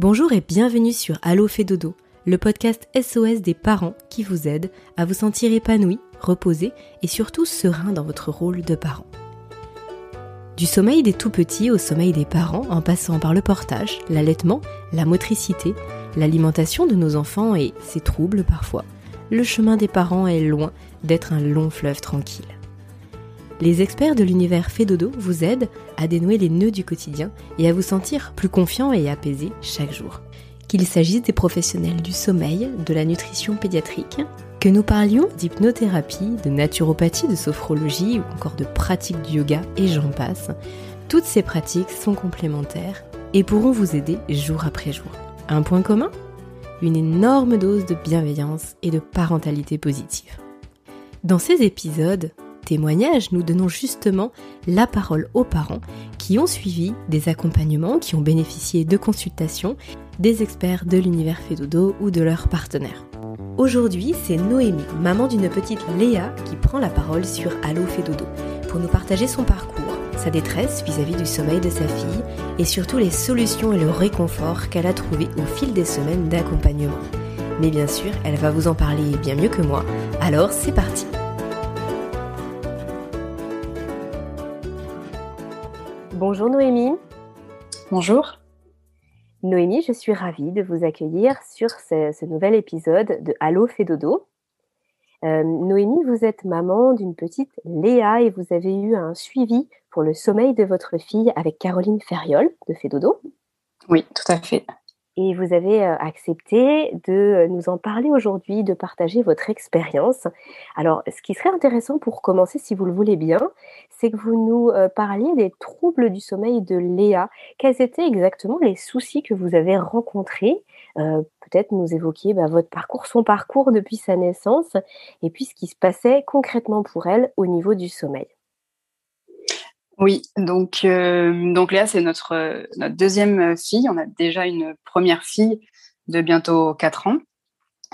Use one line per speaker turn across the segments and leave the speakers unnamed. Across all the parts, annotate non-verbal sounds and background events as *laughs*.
Bonjour et bienvenue sur Allo fait dodo, le podcast SOS des parents qui vous aide à vous sentir épanoui, reposé et surtout serein dans votre rôle de parent. Du sommeil des tout petits au sommeil des parents en passant par le portage, l'allaitement, la motricité, l'alimentation de nos enfants et ses troubles parfois, le chemin des parents est loin d'être un long fleuve tranquille. Les experts de l'univers Fédodo vous aident à dénouer les nœuds du quotidien et à vous sentir plus confiant et apaisé chaque jour. Qu'il s'agisse des professionnels du sommeil, de la nutrition pédiatrique, que nous parlions d'hypnothérapie, de naturopathie, de sophrologie ou encore de pratiques du yoga et j'en passe, toutes ces pratiques sont complémentaires et pourront vous aider jour après jour. Un point commun? Une énorme dose de bienveillance et de parentalité positive. Dans ces épisodes, témoignages, nous donnons justement la parole aux parents qui ont suivi des accompagnements, qui ont bénéficié de consultations des experts de l'univers Fédodo ou de leurs partenaires. Aujourd'hui, c'est Noémie, maman d'une petite Léa, qui prend la parole sur Allo Fédodo pour nous partager son parcours, sa détresse vis-à-vis du sommeil de sa fille et surtout les solutions et le réconfort qu'elle a trouvé au fil des semaines d'accompagnement. Mais bien sûr, elle va vous en parler bien mieux que moi, alors c'est parti Bonjour Noémie.
Bonjour.
Noémie, je suis ravie de vous accueillir sur ce, nouvel épisode de Allo fait dodo. Euh, Noémie, vous êtes maman d'une petite Léa et vous avez eu un suivi pour le sommeil de votre fille avec Caroline Ferriol de Fédodo.
Oui, tout à fait
et vous avez euh, accepté de euh, nous en parler aujourd'hui, de partager votre expérience. Alors, ce qui serait intéressant pour commencer, si vous le voulez bien, c'est que vous nous euh, parliez des troubles du sommeil de Léa. Quels étaient exactement les soucis que vous avez rencontrés? Peut-être nous évoquiez bah, votre parcours, son parcours depuis sa naissance, et puis ce qui se passait concrètement pour elle au niveau du sommeil.
Oui, donc, euh, donc Léa, c'est notre, notre deuxième fille. On a déjà une première fille de bientôt 4 ans.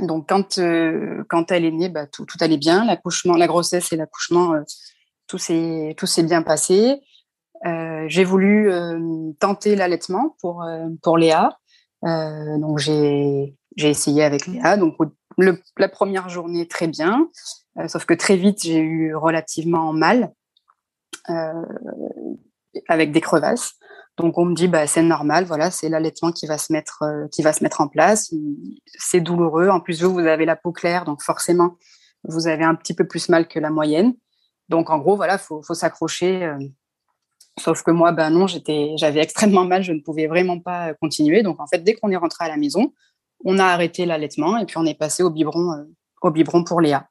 Donc, quand, euh, quand elle est née, bah, tout, tout allait bien. L'accouchement, la grossesse et l'accouchement, euh, tout s'est bien passé. j'ai voulu tenter l'allaitement pour, pour Léa. donc, j'ai essayé avec Léa. Donc, la première journée, très bien. sauf que très vite, j'ai eu relativement mal. Euh, avec des crevasses. Donc on me dit bah c'est normal, voilà, c'est l'allaitement qui va se mettre euh, qui va se mettre en place. C'est douloureux. En plus vous vous avez la peau claire, donc forcément vous avez un petit peu plus mal que la moyenne. Donc en gros voilà, faut faut s'accrocher. Euh. sauf que moi ben non, j'étais j'avais extrêmement mal, je ne pouvais vraiment pas continuer. Donc en fait dès qu'on est rentré à la maison, on a arrêté l'allaitement et puis on est passé au biberon au biberon pour Léa.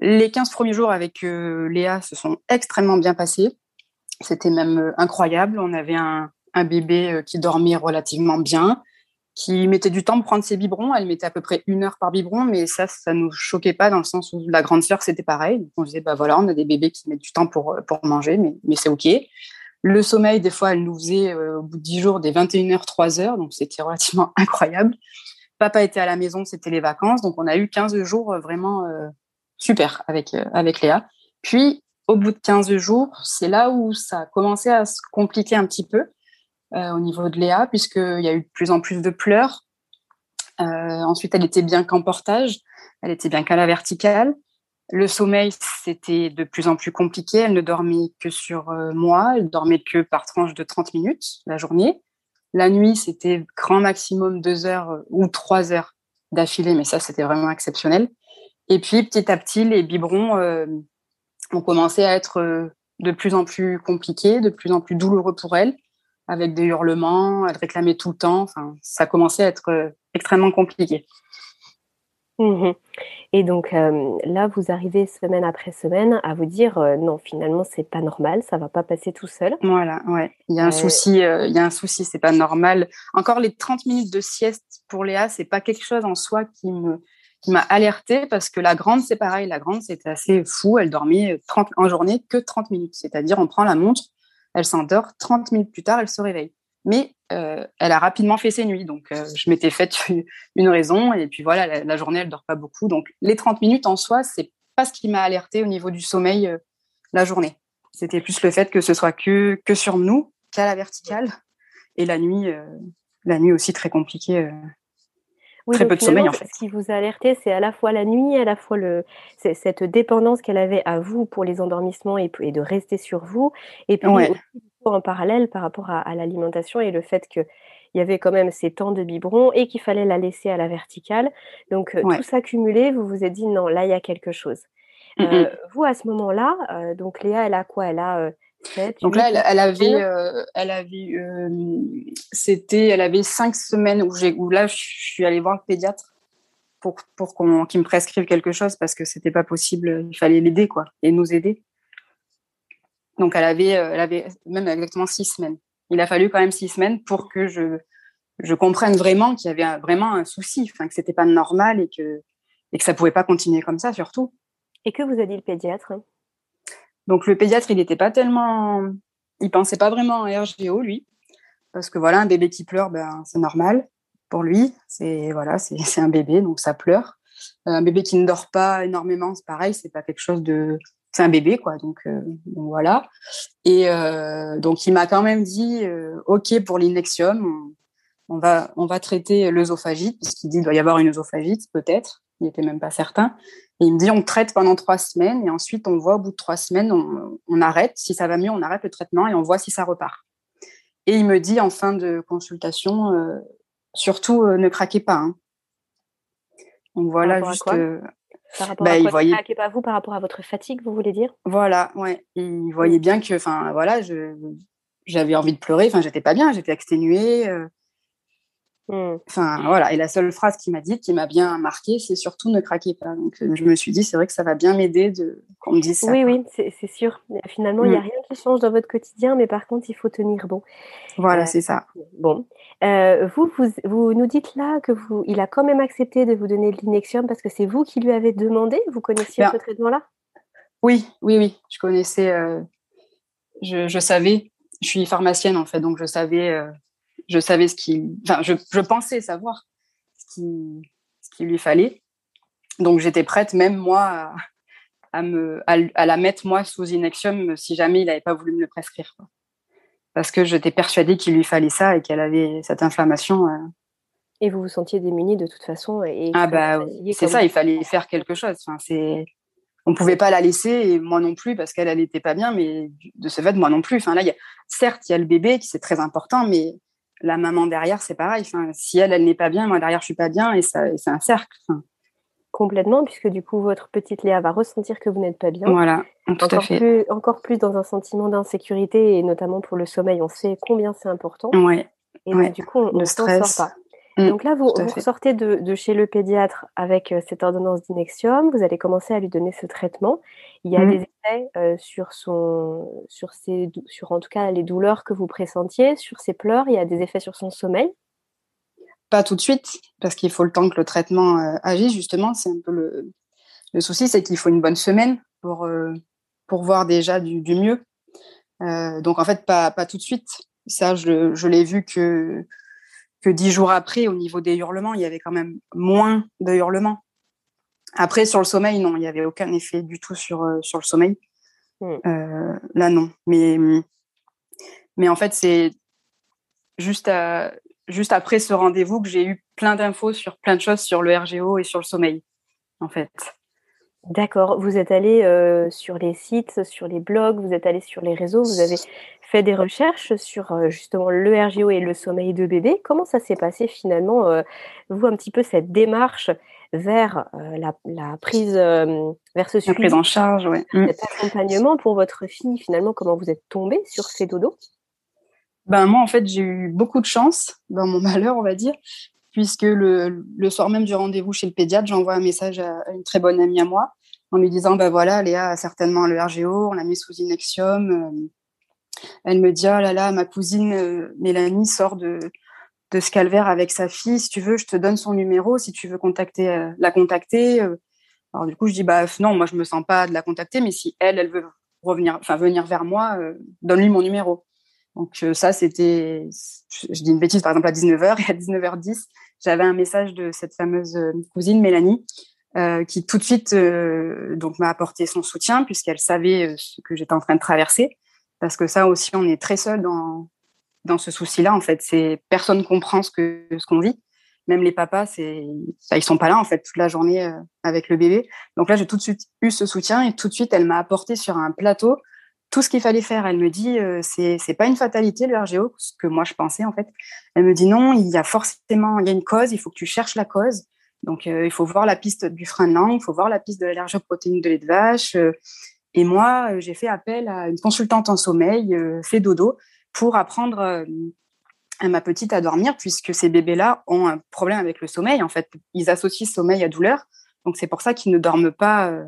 Les 15 premiers jours avec euh, Léa se sont extrêmement bien passés. C'était même euh, incroyable. On avait un, bébé euh, qui dormait relativement bien, qui mettait du temps pour prendre ses biberons. Elle mettait à peu près une heure par biberon, mais ça, ça nous choquait pas dans le sens où la grande sœur, c'était pareil. on disait, bah voilà, on a des bébés qui mettent du temps pour, manger, mais, mais c'est OK. Le sommeil, des fois, elle nous faisait au bout de 10 jours des 21h, 3h, donc c'était relativement *laughs* incroyable. Papa était à la maison, c'était les vacances, donc on a eu 15 jours vraiment super avec, euh, avec Léa. Puis, au bout de 15 jours, c'est là où ça a commencé à se compliquer un petit peu euh, au niveau de Léa, puisqu'il y a eu de plus en plus de pleurs. Euh, ensuite, elle était bien qu'en portage, elle était bien qu'à la verticale. Le sommeil, c'était de plus en plus compliqué. Elle ne dormait que sur moi, elle dormait que par tranche de 30 minutes la journée. La nuit, c'était grand maximum deux heures ou trois heures d'affilée, mais ça, c'était vraiment exceptionnel. Et puis petit à petit, les biberons euh, ont commencé à être euh, de plus en plus compliqués, de plus en plus douloureux pour elle, avec des hurlements, elle réclamait tout le temps. Enfin, ça commençait à être euh, extrêmement compliqué.
Mmh Et donc là, vous arrivez semaine après semaine à vous dire non, finalement, c'est pas normal, ça va pas passer tout seul.
Voilà, ouais. Il y a un souci, il y a un souci, c'est pas normal. Encore les 30 minutes de sieste pour Léa, c'est pas quelque chose en soi qui me qui m'a alertée parce que la grande, c'est pareil. La grande, c'était assez fou. Elle dormait 30, en journée que 30 minutes. C'est-à-dire, on prend la montre, elle s'endort, 30 minutes plus tard, elle se réveille. Mais euh, elle a rapidement fait ses nuits. Donc, euh, je m'étais faite *laughs* une raison. Et puis voilà, la, journée, elle dort pas beaucoup. Donc, les 30 minutes en soi, c'est pas ce qui m'a alertée au niveau du sommeil euh, la journée. C'était plus le fait que ce soit que, que sur nous, qu'à la verticale. Et la nuit, la nuit aussi très compliquée. Très peu de sommeil en fait.
Ce qui vous a alerté, c'est à la fois la nuit, à la fois le, cette dépendance qu'elle avait à vous pour les endormissements et, de rester sur vous, et puis aussi, en parallèle par rapport à, l'alimentation et le fait qu'il y avait quand même ces temps de biberon et qu'il fallait la laisser à la verticale. Donc tout ça cumulé, vous vous êtes dit non, là il y a quelque chose. Mmh vous à ce moment-là, donc Léa, elle a quoi? Elle a
donc là, elle, avait, euh, elle avait, euh, c'était, elle avait cinq semaines où j'ai, où là, je suis allée voir le pédiatre pour pour qu'on, qu'il me prescrive quelque chose parce que c'était pas possible. Il fallait l'aider quoi et nous aider. Donc elle avait, euh, elle avait même exactement six semaines. Il a fallu quand même six semaines pour que je je comprenne vraiment qu'il y avait vraiment un souci, enfin que c'était pas normal et que et que ça pouvait pas continuer comme ça surtout.
Et que vous a dit le pédiatre?
Donc le pédiatre, il n'était pas tellement, il pensait pas vraiment à RGO lui, parce que voilà, un bébé qui pleure, ben c'est normal pour lui. C'est voilà, *laughs* c'est un bébé, donc ça pleure. Euh, un bébé qui ne dort pas énormément, c'est pareil, c'est pas quelque chose de, c'est un bébé quoi. Donc, euh, voilà. Et euh, donc il m'a quand même dit, ok pour l'innexium, on, va on va traiter l'œsophagite, puisqu'il dit qu'il doit y avoir une œsophagite peut-être. Il n'était même pas certain. Et il me dit, on traite pendant trois semaines et ensuite on voit au bout de trois semaines, on, arrête. Si ça va mieux, on arrête le traitement et on voit si ça repart. Et il me dit en fin de consultation, euh, surtout euh, ne craquez pas. Hein. Donc voilà, juste.
Euh, par rapport bah, à quoi, voyait... craquez pas vous par rapport à votre fatigue, vous voulez dire?
Voilà, ouais. il voyait bien que, enfin voilà, j'avais envie de pleurer. Enfin, j'étais pas bien, j'étais exténuée. Mmh. Enfin, voilà. Et la seule phrase qu'il m'a dit, qui m'a bien marqué, c'est surtout ne craquez pas. Donc, euh, je me suis dit, c'est vrai que ça va bien m'aider de qu'on me dise ça.
Oui, oui, c'est sûr. Finalement, il n'y a mmh. rien qui change dans votre quotidien, mais par contre, il faut tenir bon.
Voilà, euh, c'est ça.
Bon. Euh, vous, vous, vous, nous dites là que vous, il a quand même accepté de vous donner de l'inexium parce que c'est vous qui lui avez demandé. Vous connaissiez ce traitement-là?
Oui, oui, oui. Je connaissais. je, je, savais. Je suis pharmacienne en fait, donc je savais je savais ce qui, enfin, je, je, pensais savoir ce qui, ce qui lui fallait. Donc j'étais prête, même moi, à, me, à, la mettre moi sous Inexium si jamais il n'avait pas voulu me le prescrire. Parce que j'étais persuadée qu'il lui fallait ça et qu'elle avait cette inflammation. Euh.
Et vous vous sentiez démunie de toute façon. Et
ah bah c'est ça, il fallait faire quelque chose. Enfin, c'est on pouvait pas la laisser et moi non plus parce qu'elle elle était pas bien mais de ce fait moi non plus enfin là y a, certes il y a le bébé qui c'est très important mais la maman derrière, c'est pareil. Enfin, si elle, elle n'est pas bien, moi derrière, je suis pas bien, et, ça, c'est un cercle.
Complètement, puisque du coup, votre petite Léa va ressentir que vous n'êtes pas bien.
Voilà, tout
encore
à fait.
Plus, encore plus dans un sentiment d'insécurité, et notamment pour le sommeil, on sait combien c'est important.
Ouais.
Et donc, du coup, on ne s'en sort pas. Mm, donc là, vous, vous sortez de, chez le pédiatre avec euh, cette ordonnance d'inexium, vous allez commencer à lui donner ce traitement. Il y a mm. des sur en tout cas les douleurs que vous pressentiez, sur ses pleurs. Il y a des effets sur son sommeil?
Pas tout de suite, parce qu'il faut le temps que le traitement agisse. Justement, c'est un peu le, le souci, c'est qu'il faut une bonne semaine pour pour voir déjà du, mieux. donc en fait, pas pas tout de suite. Ça, je, je l'ai vu que que dix jours après, au niveau des hurlements, il y avait quand même moins de hurlements. Après, sur le sommeil, non, il n'y avait aucun effet du tout sur, euh, sur le sommeil. Hmm. Euh, là, non. Mais, mais en fait, c'est juste, juste après ce rendez-vous que j'ai eu plein d'infos sur plein de choses sur le RGO et sur le sommeil, en fait.
D'accord. Vous êtes allé euh, sur les sites, sur les blogs, vous êtes allé sur les réseaux, vous avez fait des recherches sur euh, justement le RGO et le sommeil de bébé. Comment ça s'est passé finalement, vous, un petit peu cette démarche vers la, prise, vers ce suivi,
prise en charge, ouais.
Mmh. cet accompagnement pour votre fille, finalement, comment vous êtes tombée sur ces dodos?
Ben moi, en fait, j'ai eu beaucoup de chance dans mon *laughs* malheur, on va dire, puisque le, le soir même du rendez-vous chez le pédiatre, j'envoie un message à une très bonne amie à moi en lui disant ben voilà, Léa a certainement le RGO, on l'a mis sous Inexium. Euh. Elle me dit oh là là, ma cousine euh, Mélanie sort de de ce calvaire avec sa fille. Si tu veux, je te donne son numéro si tu veux contacter euh, la contacter. Alors du coup, je dis bah non, moi je me sens pas de la contacter, mais si elle, elle veut revenir, enfin venir vers moi, donne-lui mon numéro. Donc euh, ça, c'était, je dis une bêtise, par exemple à 19h et *laughs* à 19h10, j'avais un message de cette fameuse euh, cousine Mélanie euh, qui tout de suite donc m'a apporté son soutien puisqu'elle savait ce que j'étais en train de traverser. Parce que ça aussi, on est très seul dans dans ce souci-là, en fait. C'est personne comprend ce que ce qu'on vit. Même les papas, c'est, bah, ils sont pas là, en fait, toute la journée euh, avec le bébé. Donc là, j'ai tout de suite eu ce soutien et tout de suite, elle m'a apporté sur un plateau tout ce qu'il fallait faire. Elle me dit, euh, c'est, c'est pas une fatalité, le RGO, ce que moi je pensais, en fait. Elle me dit non, il y a forcément, il y a une cause, il faut que tu cherches la cause. Donc, euh, il faut voir la piste du frein de langue, il faut voir la piste de l'allergie aux protéines de lait de vache. et moi, j'ai fait appel à une consultante en sommeil, fait dodo, pour apprendre à ma petite à dormir, puisque ces bébés-là ont un problème avec le sommeil. En fait, ils associent sommeil à douleur. Donc, c'est pour ça qu'ils ne dorment pas. Euh,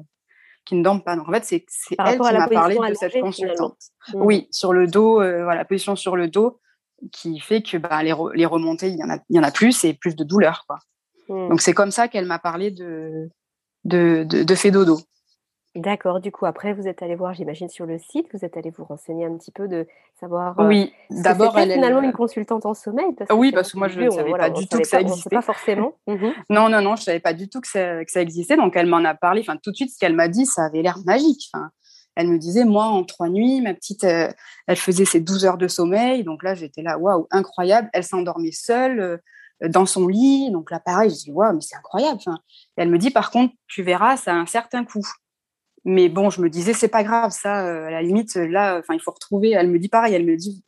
qu'ils ne dorment pas. Donc, en fait, c'est elle qui m'a parlé de cette consultante. Mmh. Oui, sur le dos, euh, voilà, position sur le dos, qui fait que bah, les, les remontées, il y, en a, il y en a plus et plus de douleur. Quoi. Mmh. Donc, c'est comme ça qu'elle m'a parlé de, de, de, de fait dodo.
D'accord. Du coup, après, vous êtes allé voir, j'imagine, sur le site, vous êtes allé vous renseigner un petit peu de savoir.
Euh, oui,
d'abord, elle finalement une consultante en sommeil.
Parce oui, parce que moi, je ne savais pas du tout que ça existait.
Pas forcément. *laughs*
Non, non, non, je savais pas du tout que ça, que ça existait. Donc, elle m'en a parlé. Enfin, tout de suite, ce qu'elle m'a dit, ça avait l'air magique. Enfin, elle me disait, moi, en trois nuits, ma petite, euh, elle faisait ses 12 heures de sommeil. Donc là, j'étais là, waouh, incroyable. Elle s'endormait seule euh, dans son lit. Donc là, pareil, je dis, waouh, mais c'est incroyable. Enfin, elle me dit, par contre, tu verras, ça a un certain coût. Mais bon, je me disais, c'est pas grave, ça, euh, à la limite, là, enfin, il faut retrouver. Elle me dit pareil, elle me dit,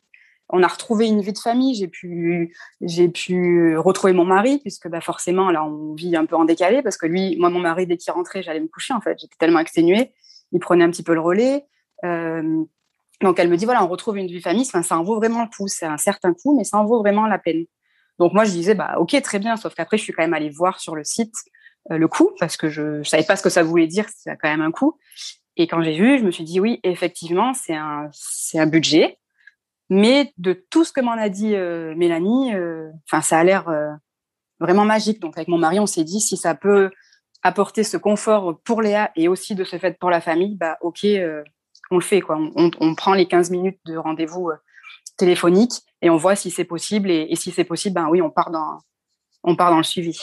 on a retrouvé une vie de famille, j'ai pu, j'ai pu retrouver mon mari, puisque bah, forcément, là, on vit un peu en décalé, parce que lui, moi, mon mari, dès qu'il rentrait, j'allais me coucher, en fait, j'étais tellement exténuée, il prenait un petit peu le relais. Euh, donc, elle me dit, voilà, on retrouve une vie de famille, enfin, ça en vaut vraiment le coup, c'est un certain coût, mais ça en vaut vraiment la peine. Donc, moi, je disais, bah, ok, très bien, sauf qu'après, je suis quand même allée voir sur le site euh, le coût parce que je, ne savais pas ce que ça voulait dire, a quand même un coût. Et quand j'ai vu, je me suis dit oui, effectivement, c'est un c'est un budget, mais de tout ce que m'en a dit euh, Mélanie, euh, enfin ça a l'air vraiment magique. Donc avec mon mari, on s'est dit si ça peut apporter ce confort pour Léa et aussi de ce fait pour la famille, bah ok, on le fait quoi. On, on, prend les 15 minutes de rendez-vous téléphonique et on voit si c'est possible et, et si c'est possible, ben oui, on part dans on part dans le suivi.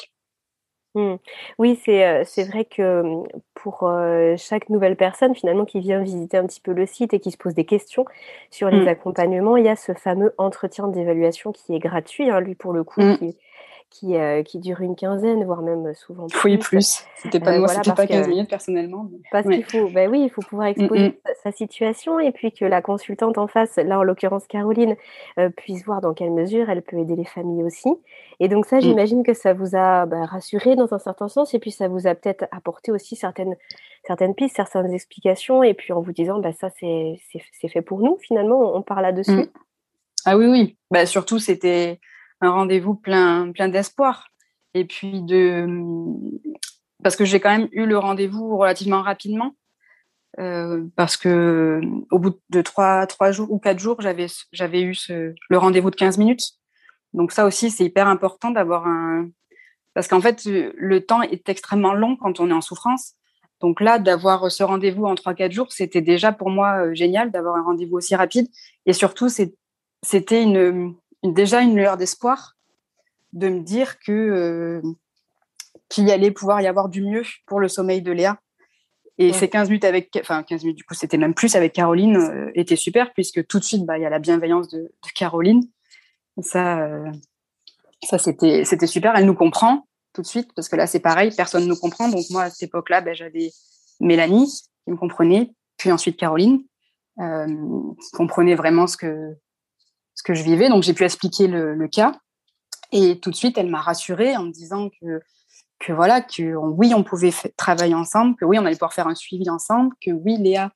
Mmh. Oui, c'est, c'est vrai que mmh, pour, chaque nouvelle personne finalement qui vient visiter un petit peu le site et qui se pose des questions sur les mmh. accompagnements, il y a ce fameux entretien d'évaluation qui est gratuit, hein, lui pour le coup, qui qui, euh, qui dure une quinzaine, voire même souvent
plus. Oui, plus. C'était pas, euh, moi, c'était pas 15 minutes personnellement.
Parce qu'il faut, ben oui, il faut pouvoir exposer sa, situation et puis que la consultante en face, là en l'occurrence Caroline, euh, puisse voir dans quelle mesure elle peut aider les familles aussi. Et donc ça, mm. j'imagine que ça vous a bah, rassuré dans un certain sens et puis ça vous a peut-être apporté aussi certaines, certaines pistes, certaines explications et puis en vous disant, bah, ça c'est, fait pour nous finalement, on, part là-dessus. Mm.
Ah oui, oui. Bah, surtout, c'était un rendez-vous plein, plein d'espoir. Et puis de. Parce que j'ai quand même eu le rendez-vous relativement rapidement. Euh, parce que au bout de trois, trois jours ou quatre jours, j'avais, eu ce, le rendez-vous de 15 minutes. Donc ça aussi, c'est hyper important d'avoir un... Parce qu'en fait, le temps est extrêmement long quand on est en souffrance. Donc là, d'avoir ce rendez-vous en trois, quatre jours, c'était déjà pour moi euh, génial d'avoir un rendez-vous aussi rapide. Et surtout, c'était une, déjà une lueur d'espoir de me dire que euh, qu'il allait pouvoir y avoir du mieux pour le sommeil de Léa. Et ces 15 minutes avec, enfin 15 minutes du coup, c'était même plus avec Caroline, euh, était super puisque tout de suite, bah, il y a la bienveillance de, Caroline. Ça, euh, ça c'était, c'était super. Elle nous comprend tout de suite parce que là, c'est pareil, personne ne nous comprend. Donc moi, à cette époque-là, ben, j'avais Mélanie qui me comprenait, puis ensuite Caroline, qui comprenait vraiment ce que ce que je vivais. Donc j'ai pu expliquer le, cas. Et tout de suite, elle m'a rassurée en me disant que, que voilà, que oui, on pouvait travailler ensemble, que oui, on allait pouvoir faire un suivi ensemble, que oui, Léa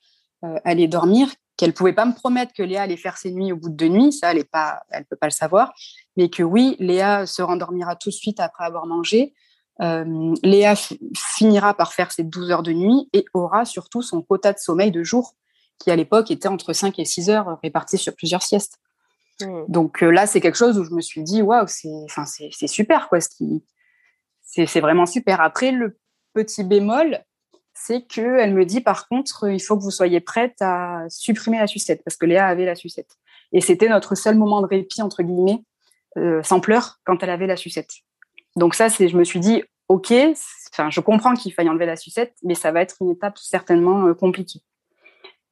euh, allait dormir, qu'elle pouvait pas me promettre que Léa allait faire ses nuits au bout de deux nuits, ça, elle ne pas, elle peut pas le savoir, mais que oui, Léa se rendormira tout de suite après avoir mangé. Euh, Léa finira par faire ses 12 heures de nuit et aura surtout son quota de sommeil de jour, qui à l'époque était entre 5 et 6 heures réparties sur plusieurs siestes. Mmh. Donc euh, là, c'est quelque chose où je me suis dit, waouh, c'est, c'est, super, quoi. C'est, vraiment super. Après, le petit bémol, c'est que elle me dit, par contre, il faut que vous soyez prête à supprimer la sucette, parce que Léa avait la sucette. Et c'était notre seul moment de répit, entre guillemets, euh, sans pleurs, quand elle avait la sucette. Donc ça, c'est, je me suis dit, ok, enfin, je comprends qu'il faille enlever la sucette, mais ça va être une étape certainement euh, compliquée.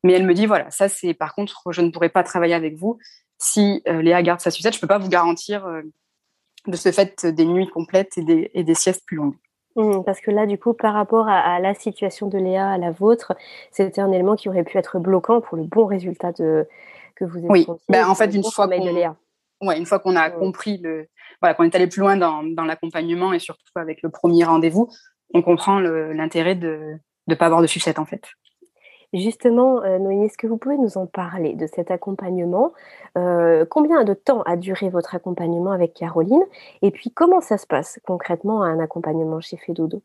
Mais elle me dit, voilà, ça c'est, par contre, je ne pourrais pas travailler avec vous si Léa garde sa sucette, je ne peux pas vous garantir de ce fait des nuits complètes et des, siestes plus longues.
Mmh, parce que là, du coup, par rapport à, la situation de Léa, à la vôtre, c'était un élément qui aurait pu être bloquant pour le bon résultat de, que vous avez
Oui, ben, en fait, une fois, qu'on, ouais, une fois qu'on a mmh. compris, le, voilà, qu'on est allé plus loin dans, dans l'accompagnement et surtout avec le premier rendez-vous, on comprend l'intérêt de ne pas avoir de sucette, en fait.
Justement, euh, Noémie, est-ce que vous pouvez nous en parler de cet accompagnement? Euh, Combien de temps a duré votre accompagnement avec Caroline? Et puis, comment ça se passe concrètement un accompagnement chez Fedodo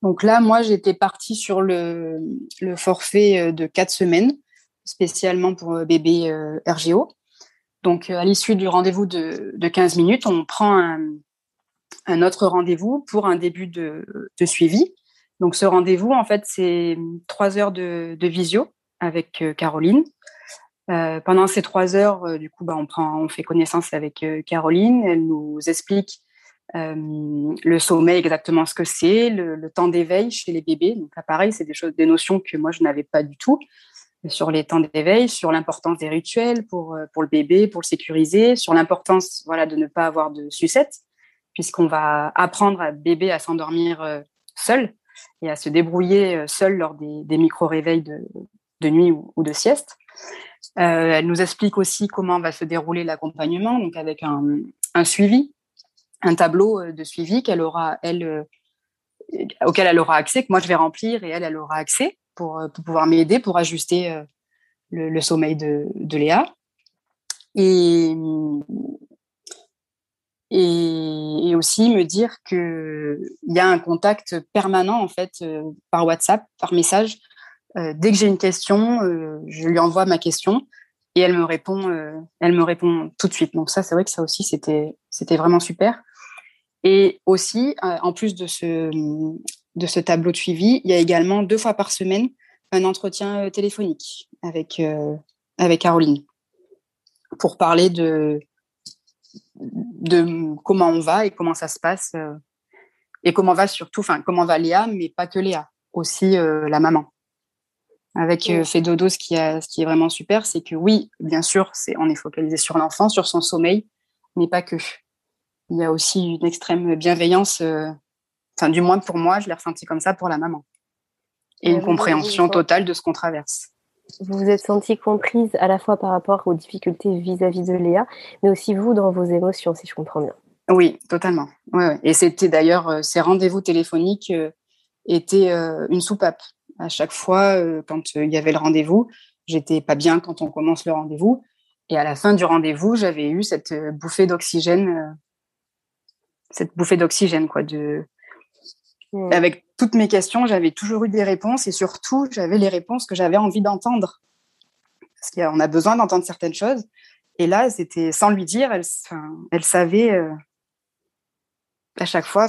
Donc là, moi, j'étais partie sur le, forfait euh, de quatre semaines, spécialement pour bébé RGO. Donc, à l'issue du rendez-vous de, 15 minutes, on prend un, autre rendez-vous pour un début de suivi. Donc ce rendez-vous, en fait, c'est trois heures de, visio avec euh, Caroline. Euh, pendant ces trois heures, euh, du coup, bah, on, prend, on fait connaissance avec Caroline. Elle nous explique le sommeil, exactement ce que c'est, le, temps d'éveil chez les bébés. Donc là, pareil, c'est des choses, des notions que moi je n'avais pas du tout sur les temps d'éveil, sur l'importance des rituels pour pour le bébé, pour le sécuriser, sur l'importance voilà de ne pas avoir de sucette, puisqu'on va apprendre à bébé à s'endormir seul et à se débrouiller euh, seule lors des, micro-réveils de, nuit ou, de sieste. Euh, elle nous explique aussi comment va se dérouler l'accompagnement, donc avec un, suivi, un tableau euh, de suivi qu'elle aura, elle, auquel elle aura accès, que moi je vais remplir et elle, elle aura accès pour, pouvoir m'aider, pour ajuster le, sommeil de, de Léa. Et, et, aussi me dire qu'il y a un contact permanent en fait euh, par WhatsApp, par message. Euh, dès que j'ai une question, euh, je lui envoie ma question et elle me répond, elle me répond tout de suite. Donc ça, c'est vrai que ça aussi c'était c'était vraiment super. Et aussi, en plus de ce de ce tableau de suivi, il y a également deux fois par semaine un entretien téléphonique avec avec Caroline pour parler de de comment on va et comment ça se passe euh, et comment va surtout, enfin comment va Léa, mais pas que Léa, aussi euh, la maman. Avec euh, Fedodo, ce qui, a, ce qui est vraiment super, c'est que oui, bien sûr, c'est on est focalisé sur l'enfant, sur son sommeil, mais pas que. Il y a aussi une extrême bienveillance, enfin du moins pour moi, je l'ai ressenti comme ça pour la maman, et une compréhension totale de ce qu'on traverse
vous vous êtes sentie comprise à la fois par rapport aux difficultés vis-à-vis de Léa, mais aussi vous dans vos émotions, si je comprends bien.
Oui, totalement. Et c'était d'ailleurs, euh, ces rendez-vous téléphoniques euh, étaient euh, une soupape. À chaque fois, quand il y avait le rendez-vous, j'étais pas bien quand on commence le rendez-vous. Et à la fin du rendez-vous, j'avais eu cette bouffée d'oxygène, cette bouffée d'oxygène, quoi, de, Avec toutes mes questions, j'avais toujours eu des réponses et surtout, j'avais les réponses que j'avais envie d'entendre. Parce qu'on a besoin d'entendre certaines choses. Et là, c'était sans lui dire, elle, savait euh, à chaque fois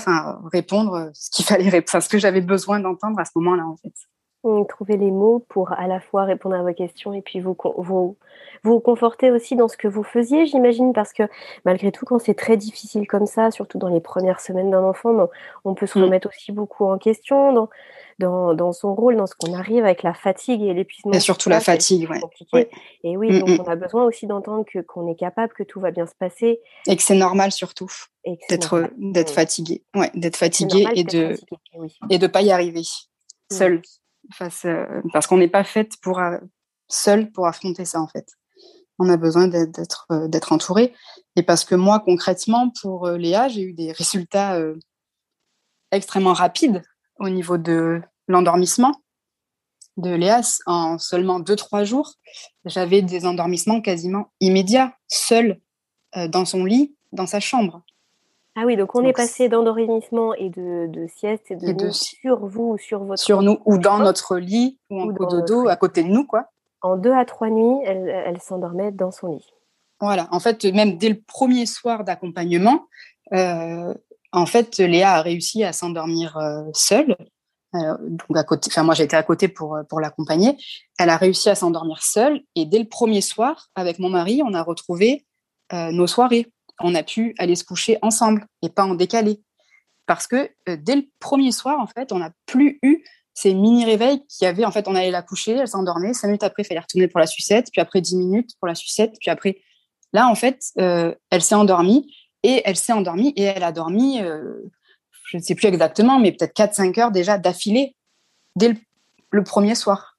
répondre ce qu'il fallait ce que j'avais besoin d'entendre à ce moment-là, en fait
trouver les mots pour à la fois répondre à vos questions et puis vous, vous, vous conforter aussi dans ce que vous faisiez, j'imagine, parce que malgré tout, quand c'est très difficile comme ça, surtout dans les premières semaines d'un enfant, on peut se mm. remettre aussi beaucoup en question dans, dans, dans son rôle, dans ce qu'on arrive avec la fatigue et l'épuisement.
Et surtout la fatigue,
ouais. Et oui, mm, donc mm. on a besoin aussi d'entendre que qu'on est capable, que tout va bien se passer.
Et que c'est normal surtout d'être d'être fatigué, ouais, d'être fatigué et de et de pas y arriver seul face, euh, parce qu'on n'est pas faite pour euh, seul pour affronter ça en fait. On a besoin d'être euh, d'être entouré et parce que moi concrètement pour Léa j'ai eu des résultats extrêmement rapides au niveau de l'endormissement de Léa en seulement 2-3 jours. J'avais des endormissements quasiment immédiats, seule dans son lit, dans sa chambre.
Ah oui, donc on est passé d'endormissement et de, sieste et de, sur vous ou sur votre
sur nous ou dans notre lit ou en dodo à côté de nous quoi.
En deux à trois nuits, elle, s'endormait dans son lit.
Voilà, en fait, même dès le premier soir d'accompagnement, euh, en fait, Léa a réussi à s'endormir euh, seule. Euh, donc à côté, enfin moi j'étais à côté pour pour l'accompagner. Elle a réussi à s'endormir seule et dès le premier soir, avec mon mari, on a retrouvé nos soirées on a pu aller se coucher ensemble et pas en décalé. Parce que euh, dès le premier soir, en fait, on n'a plus eu ces mini réveils qui avaient, en fait, on allait la coucher, elle s'endormait, cinq minutes après, il fallait retourner pour la sucette, puis après dix minutes pour la sucette, puis après, là, en fait, euh, elle s'est endormie et elle s'est endormie et elle a dormi, euh, je ne sais plus exactement, mais peut-être 4-5 heures déjà d'affilée dès le, premier soir.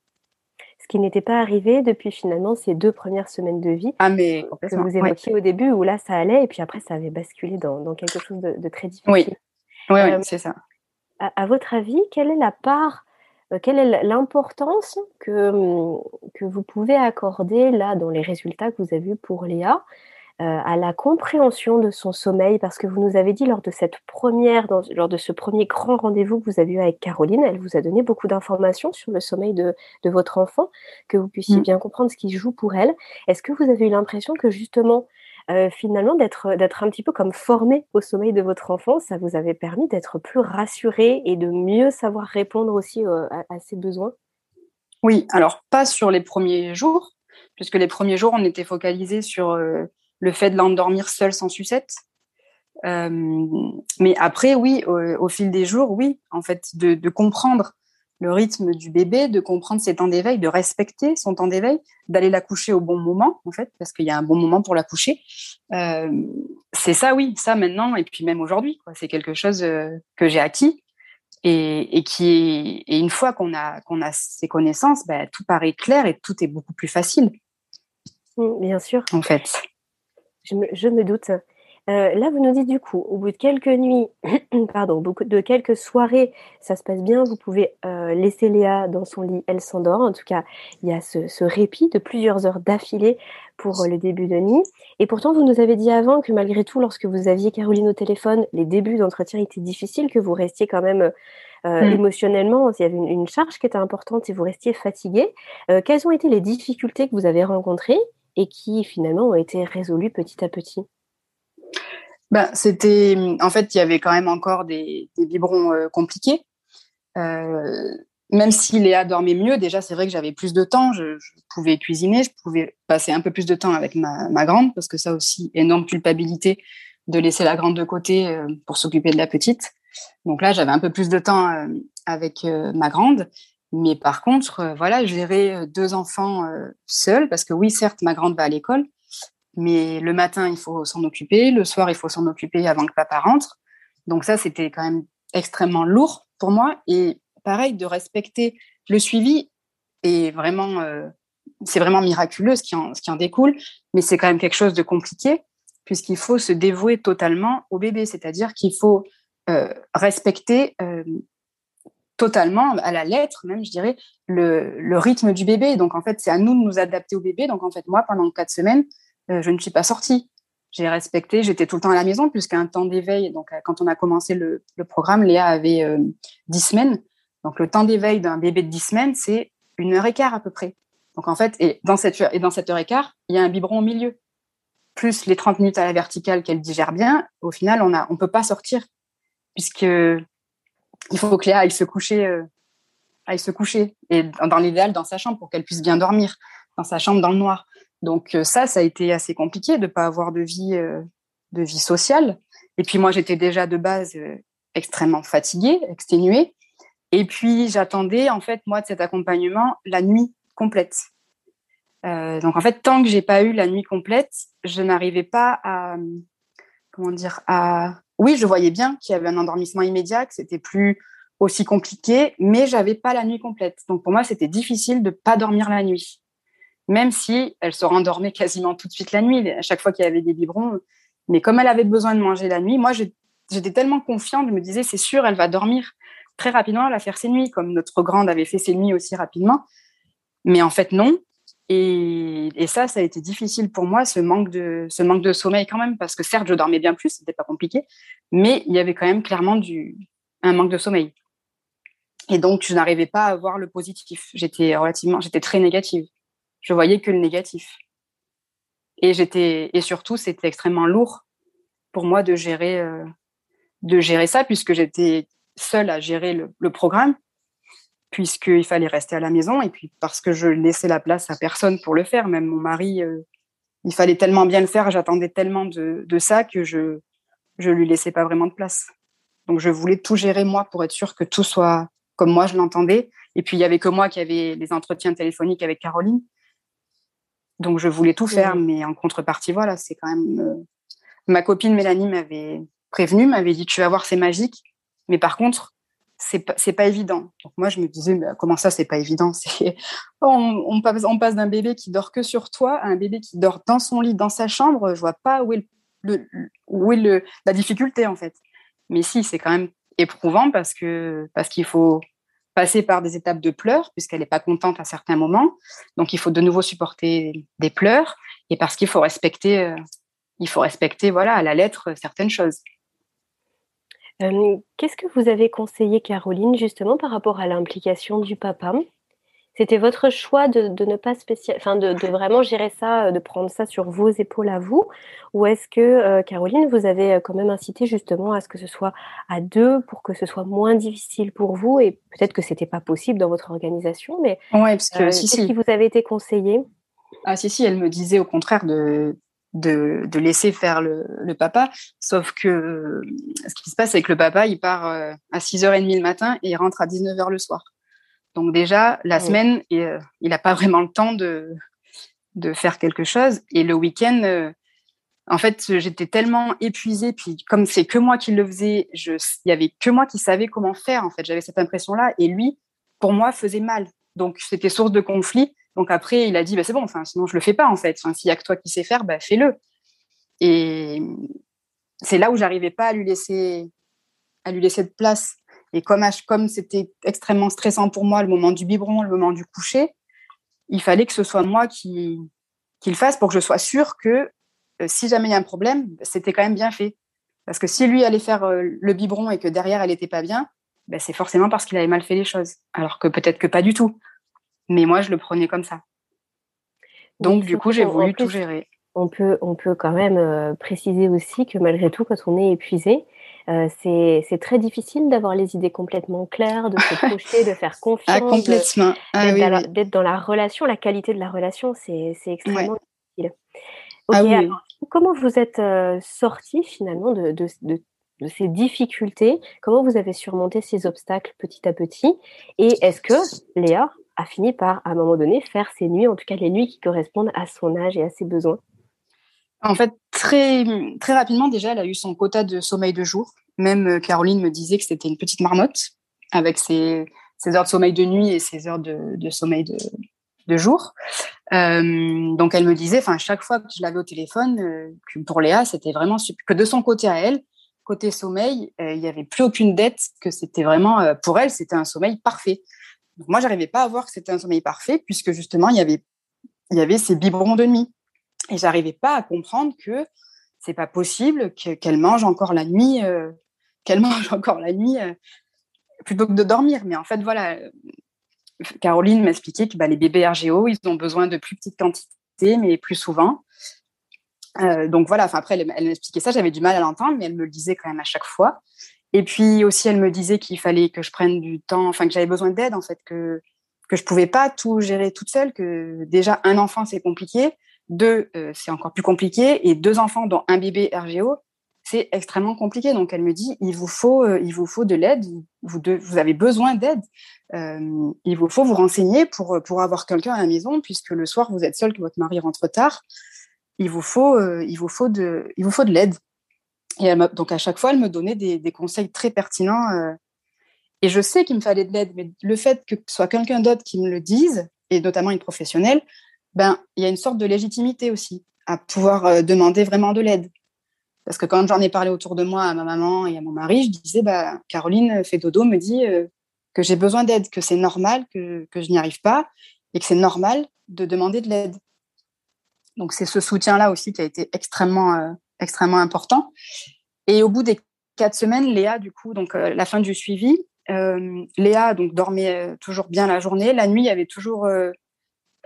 Qui n'était pas arrivé depuis finalement ces deux premières semaines de vie
ah, mais
que vous évoquiez au début, où là, ça allait, et puis après, ça avait basculé dans, quelque chose de, très difficile.
Oui, oui, oui c'est ça.
à, votre avis, quelle est la part, euh, quelle est l'importance que, hum, que vous pouvez accorder là dans les résultats que vous avez vus pour Léa euh, à la compréhension de son sommeil Parce que vous nous avez dit lors de cette première, lors de ce premier grand rendez-vous que vous avez eu avec Caroline, elle vous a donné beaucoup d'informations sur le sommeil de, de, votre enfant, que vous puissiez mmh. bien comprendre ce qui joue pour elle. Est-ce que vous avez eu l'impression que justement euh, finalement d'être d'être un petit peu comme formé au sommeil de votre enfant, ça vous avait permis d'être plus rassuré et de mieux savoir répondre aussi euh, à, ses besoins?
Oui, alors pas sur les premiers jours, puisque les premiers jours on était focalisé sur euh, le fait de l'endormir seul sans sucette. mais après, oui, au, fil des jours, oui, en fait, de, de comprendre le rythme du bébé, de comprendre ses temps d'éveil, de respecter son temps d'éveil, d'aller la coucher au bon moment, en fait, parce qu'il y a un bon moment pour la coucher. Euh, c'est ça, oui, ça maintenant, et puis même aujourd'hui, c'est quelque chose euh, que j'ai acquis. Et, qui et une fois qu'on a, qu'on a ces connaissances, bah, tout paraît clair et tout est beaucoup plus facile.
Mmh, bien sûr.
En fait.
Je me, je me doute. Euh, là, vous nous dites du coup, au bout de quelques nuits, *clears throat* pardon, de quelques soirées, ça se passe bien. Vous pouvez euh, laisser Léa dans son lit, elle s'endort. En tout cas, il y a ce, répit de plusieurs heures d'affilée pour euh, le début de nuit. Et pourtant, vous nous avez dit avant que malgré tout, lorsque vous aviez Caroline au téléphone, les débuts d'entretien étaient difficiles, que vous restiez quand même mmh. émotionnellement, il y avait une, charge qui était importante et vous restiez fatigué. quelles ont été les difficultés que vous avez rencontrées et qui finalement ont été résolues petit à petit
ben, c'était, en fait, il y avait quand même encore des, biberons euh, compliqués. Euh, même si Léa dormait mieux, déjà, c'est vrai que j'avais plus de temps. Je, pouvais cuisiner, je pouvais passer un peu plus de temps avec ma, grande, parce que ça aussi, énorme culpabilité de laisser la grande de côté euh, pour s'occuper de la petite. Donc là, j'avais un peu plus de temps avec ma grande. Mais par contre, voilà, gérer deux enfants seuls, parce que oui, certes, ma grande va à l'école, mais le matin, il faut s'en occuper, le soir, il faut s'en occuper avant que papa rentre. Donc ça, c'était quand même extrêmement lourd pour moi. Et pareil, de respecter le suivi est vraiment, euh, c'est vraiment miraculeux ce qui, en, ce qui en découle, mais c'est quand même quelque chose de compliqué puisqu'il faut se dévouer totalement au bébé, c'est-à-dire qu'il faut euh, respecter euh, totalement, à la lettre même, je dirais, le, rythme du bébé. Donc en fait, c'est à nous de nous adapter au bébé. Donc en fait, moi, pendant quatre semaines, euh, je ne suis pas sortie. J'ai respecté, j'étais tout le temps à la maison, puisqu'à un temps d'éveil, donc euh, quand on a commencé le, programme, Léa avait euh, dix semaines. Donc le temps d'éveil d'un bébé de dix semaines, c'est une heure et quart à peu près. Donc en fait, et dans cette, et dans cette heure et quart, il y a un biberon au milieu. Plus les 30 minutes à la verticale qu'elle digère bien, au final, on ne on peut pas sortir, puisque il faut que Léa aille se coucher, aille se coucher, et dans l'idéal, dans sa chambre, pour qu'elle puisse bien dormir, dans sa chambre dans le noir. Donc euh, ça, ça a été assez compliqué de ne pas avoir de vie, euh, de vie sociale. Et puis moi, j'étais déjà de base euh, extrêmement fatiguée, exténuée. Et puis j'attendais en fait moi de cet accompagnement la nuit complète. donc en fait, tant que j'ai pas eu la nuit complète, je n'arrivais pas à comment dire à oui, je voyais bien qu'il y avait un endormissement immédiat, que c'était plus aussi compliqué, mais j'avais pas la nuit complète. Donc pour moi, c'était difficile de pas dormir la nuit même si elle se rendormait *laughs* quasiment tout de suite la nuit, à chaque fois qu'il y avait des biberons. Mais comme elle avait besoin de manger la nuit, moi, j'étais tellement confiante, je me disais, c'est sûr, elle va dormir très rapidement, elle va faire ses nuits, comme notre grande avait fait ses nuits aussi rapidement. Mais en fait, non. Et, ça, ça a été difficile pour moi, ce manque, de, ce manque de sommeil quand même, parce que certes, je dormais bien plus, c'était pas compliqué, mais il y avait quand même clairement du, un manque de sommeil. Et donc, je n'arrivais pas à voir le positif. J'étais relativement, j'étais très négative je voyais que le négatif. Et j'étais et surtout c'était extrêmement lourd pour moi de gérer euh, de gérer ça puisque j'étais seule à gérer le, programme puisqu'il fallait rester à la maison et puis parce que je laissais la place à personne pour le faire même mon mari euh, il fallait tellement bien le faire j'attendais tellement de, de, ça que je je lui laissais pas vraiment de place donc je voulais tout gérer moi pour être sûre que tout soit comme moi je l'entendais. Et puis il y avait que moi qui avait les entretiens téléphoniques avec Caroline. Donc je voulais tout faire, mais en contrepartie, voilà, c'est quand même. Euh, ma copine Mélanie m'avait prévenu, m'avait dit tu vas voir, c'est magique. Mais par contre, c'est pas, pas évident. Donc moi, je me disais, mais comment ça, c'est pas évident? *laughs* On, passe, d'un bébé qui dort que sur toi à un bébé qui dort dans son lit, dans sa chambre. Je vois pas où est, le, où est le, la difficulté en fait. Mais si, c'est quand même éprouvant parce que parce qu'il faut passer par des étapes de pleurs puisqu'elle n'est pas contente à certains moments. Donc il faut de nouveau supporter des pleurs et parce qu'il faut respecter, euh, il faut respecter voilà à la lettre certaines choses.
Qu'est-ce que vous avez conseillé, Caroline, justement par rapport à l'implication du papa? C'était votre choix de, ne pas spécial, enfin de, vraiment gérer ça, de prendre ça sur vos épaules à vous, ou est-ce que Caroline, vous avez quand même incité justement à ce que ce soit à deux pour que ce soit moins difficile pour vous? Et peut-être que c'était pas possible dans votre organisation, mais
ouais, parce que si,
qu'est-ce qui vous avait été conseillé?
Ah si si, elle me disait au contraire de de, de, laisser faire le, le, papa. Sauf que ce qui se passe, c'est que le papa, il part euh, à 6h30 le matin et il rentre à 19h le soir. Donc déjà, la semaine, euh, il n'a pas vraiment le temps de, de faire quelque chose. Et le week-end, euh, en fait, j'étais tellement épuisée. Puis comme c'est que moi qui le faisais, je, il y avait que moi qui savais comment faire. En fait, j'avais cette impression-là. Et lui, pour moi, faisait mal. Donc c'était source de conflit. Donc après, il a dit, bah, c'est bon, sinon je le fais pas en fait. S'il y a que toi qui sais faire, bah, fais-le. Et c'est là où j'arrivais pas à lui laisser, à lui laisser de place. Et comme comme c'était extrêmement stressant pour moi le moment du biberon, le moment du coucher, il fallait que ce soit moi qui, qui le fasse pour que je sois sûre que euh, si jamais il y a un problème, c'était quand même bien fait. Parce que si lui allait faire euh, le biberon et que derrière elle n'était pas bien, ben, c'est forcément parce qu'il avait mal fait les choses. Alors que peut-être que pas du tout. Mais moi, je le prenais comme ça. Donc, du coup, j'ai voulu tout gérer.
On peut, on peut quand même euh, préciser aussi que malgré tout, quand on est épuisé, euh, c'est très difficile d'avoir les idées complètement claires, de se *laughs* projeter, de faire ah, confiance,
complètement.
Ah d'être dans la relation, la qualité de la relation, c'est extrêmement difficile. Ah comment vous êtes euh, sorti finalement de, de, de, de, ces difficultés? Comment vous avez surmonté ces obstacles petit à petit? Et est-ce que, Léa, a fini par, à un moment donné, faire ses nuits, en tout cas les nuits qui correspondent à son âge et à ses besoins
En fait, très, très rapidement, déjà, elle a eu son quota de sommeil de jour. Même euh, Caroline me disait que c'était une petite marmotte avec ses, heures de sommeil de nuit et ses heures de, sommeil de, de jour. Euh, donc elle me disait, enfin chaque fois que je l'avais au téléphone, euh, que pour Léa, c'était vraiment que de son côté à elle, côté sommeil, il n'y avait plus aucune dette, que c'était vraiment pour elle, c'était un sommeil parfait. Donc moi, j'arrivais pas à voir que c'était un sommeil parfait, puisque justement, il y avait, il y avait ces biberons de nuit. Et j'arrivais pas à comprendre que c'est pas possible qu'elle mange encore la nuit, euh, qu'elle *laughs* mange encore la nuit euh, plutôt que de dormir. Mais en fait, voilà, Caroline m'expliquait que bah, les bébés RGO, ils ont besoin de plus petites quantités, mais plus souvent. Euh, donc voilà, après, elle m'expliquait ça, j'avais du mal à l'entendre, mais elle me le disait quand même à chaque fois. Et puis aussi, elle me disait qu'il fallait que je prenne du temps, enfin que j'avais besoin d'aide en fait, que que je pouvais pas tout gérer toute seule, que déjà un enfant c'est compliqué, deux euh, c'est encore plus compliqué, et deux enfants dont un bébé RGO c'est extrêmement compliqué. Donc elle me dit il vous faut euh, il vous faut de l'aide, vous vous avez besoin d'aide, euh, il vous faut vous renseigner pour pour avoir quelqu'un à la maison puisque le soir vous êtes seul que votre mari rentre tard, il vous faut il vous faut de il vous faut de l'aide. Et donc à chaque fois, elle me donnait des, conseils très pertinents. Euh, et je sais qu'il me fallait de l'aide, mais le fait que ce soit quelqu'un d'autre qui me le dise, et notamment une professionnelle, ben il y a une sorte de légitimité aussi à pouvoir euh, demander vraiment de l'aide. Parce que quand j'en ai parlé autour de moi à ma maman et à mon mari, je disais, bah, Caroline fait dodo me dit euh, que j'ai besoin d'aide, que c'est normal, que, que je n'y arrive pas, et que c'est normal de demander de l'aide. Donc c'est ce soutien-là aussi qui a été extrêmement extrêmement important. Et au bout des quatre semaines, Léa, du coup, donc euh, la fin du suivi, euh, Léa donc dormait euh, toujours bien la journée. La nuit, il y avait toujours